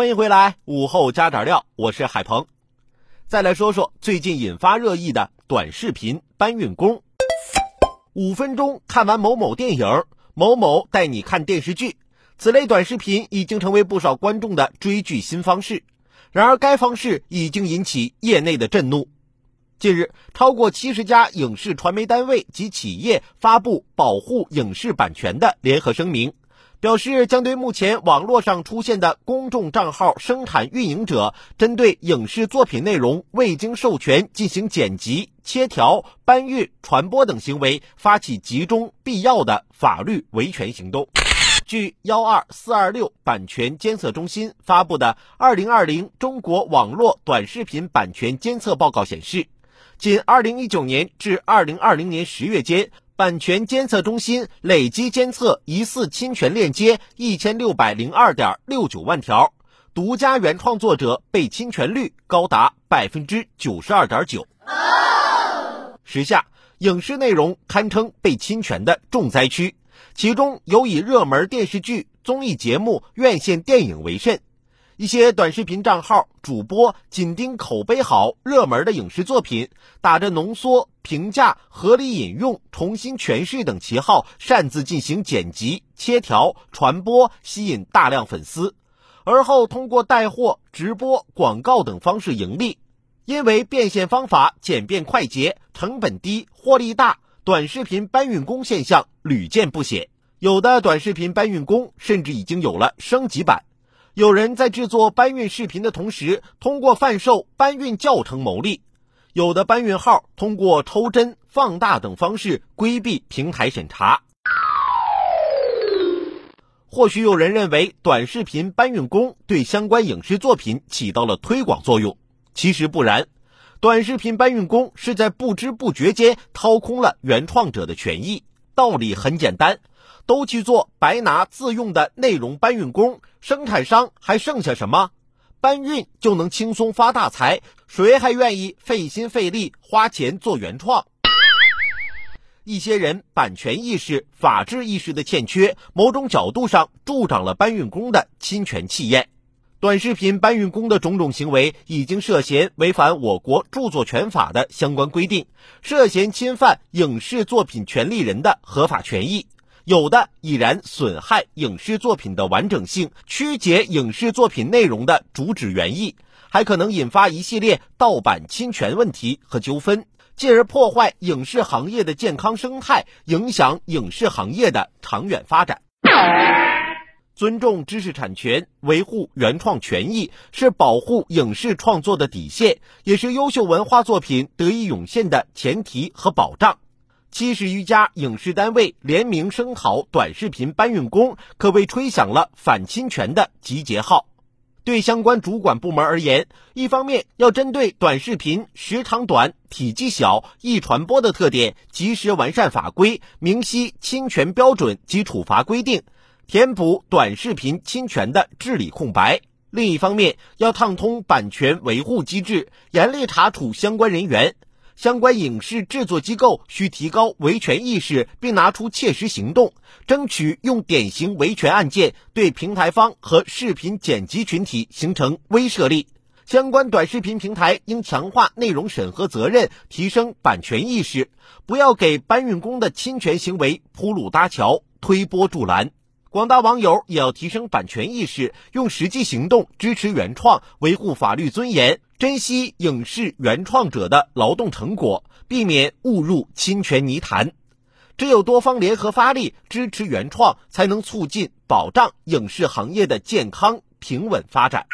欢迎回来，午后加点料，我是海鹏。再来说说最近引发热议的短视频搬运工。五分钟看完某某电影，某某带你看电视剧，此类短视频已经成为不少观众的追剧新方式。然而，该方式已经引起业内的震怒。近日，超过七十家影视传媒单位及企业发布保护影视版权的联合声明。表示将对目前网络上出现的公众账号生产运营者针对影视作品内容未经授权进行剪辑、切条、搬运、传播等行为发起集中必要的法律维权行动。据幺二四二六版权监测中心发布的《二零二零中国网络短视频版权监测报告》显示，仅二零一九年至二零二零年十月间。版权监测中心累计监测疑似侵权链接一千六百零二点六九万条，独家原创作者被侵权率高达百分之九十二点九。时下影视内容堪称被侵权的重灾区，其中有以热门电视剧、综艺节目、院线电影为甚。一些短视频账号主播紧盯口碑好、热门的影视作品，打着浓缩、评价、合理引用、重新诠释等旗号，擅自进行剪辑、切条、传播，吸引大量粉丝，而后通过带货、直播、广告等方式盈利。因为变现方法简便快捷、成本低、获利大，短视频搬运工现象屡见不鲜。有的短视频搬运工甚至已经有了升级版。有人在制作搬运视频的同时，通过贩售搬运教程牟利；有的搬运号通过抽帧、放大等方式规避平台审查。或许有人认为短视频搬运工对相关影视作品起到了推广作用，其实不然。短视频搬运工是在不知不觉间掏空了原创者的权益。道理很简单。都去做白拿自用的内容搬运工，生产商还剩下什么？搬运就能轻松发大财，谁还愿意费心费力花钱做原创？一些人版权意识、法治意识的欠缺，某种角度上助长了搬运工的侵权气焰。短视频搬运工的种种行为，已经涉嫌违反我国著作权法的相关规定，涉嫌侵犯影视作品权利人的合法权益。有的已然损害影视作品的完整性，曲解影视作品内容的主旨原意，还可能引发一系列盗版侵权问题和纠纷，进而破坏影视行业的健康生态，影响影视行业的长远发展。尊重知识产权，维护原创权益，是保护影视创作的底线，也是优秀文化作品得以涌现的前提和保障。七十余家影视单位联名声讨短视频搬运工，可谓吹响了反侵权的集结号。对相关主管部门而言，一方面要针对短视频时长短、体积小、易传播的特点，及时完善法规，明晰侵权标准及处罚规定，填补短视频侵权的治理空白；另一方面，要畅通版权维护机制，严厉查处相关人员。相关影视制作机构需提高维权意识，并拿出切实行动，争取用典型维权案件对平台方和视频剪辑群体形成威慑力。相关短视频平台应强化内容审核责任，提升版权意识，不要给搬运工的侵权行为铺路搭桥、推波助澜。广大网友也要提升版权意识，用实际行动支持原创，维护法律尊严。珍惜影视原创者的劳动成果，避免误入侵权泥潭。只有多方联合发力，支持原创，才能促进保障影视行业的健康平稳发展。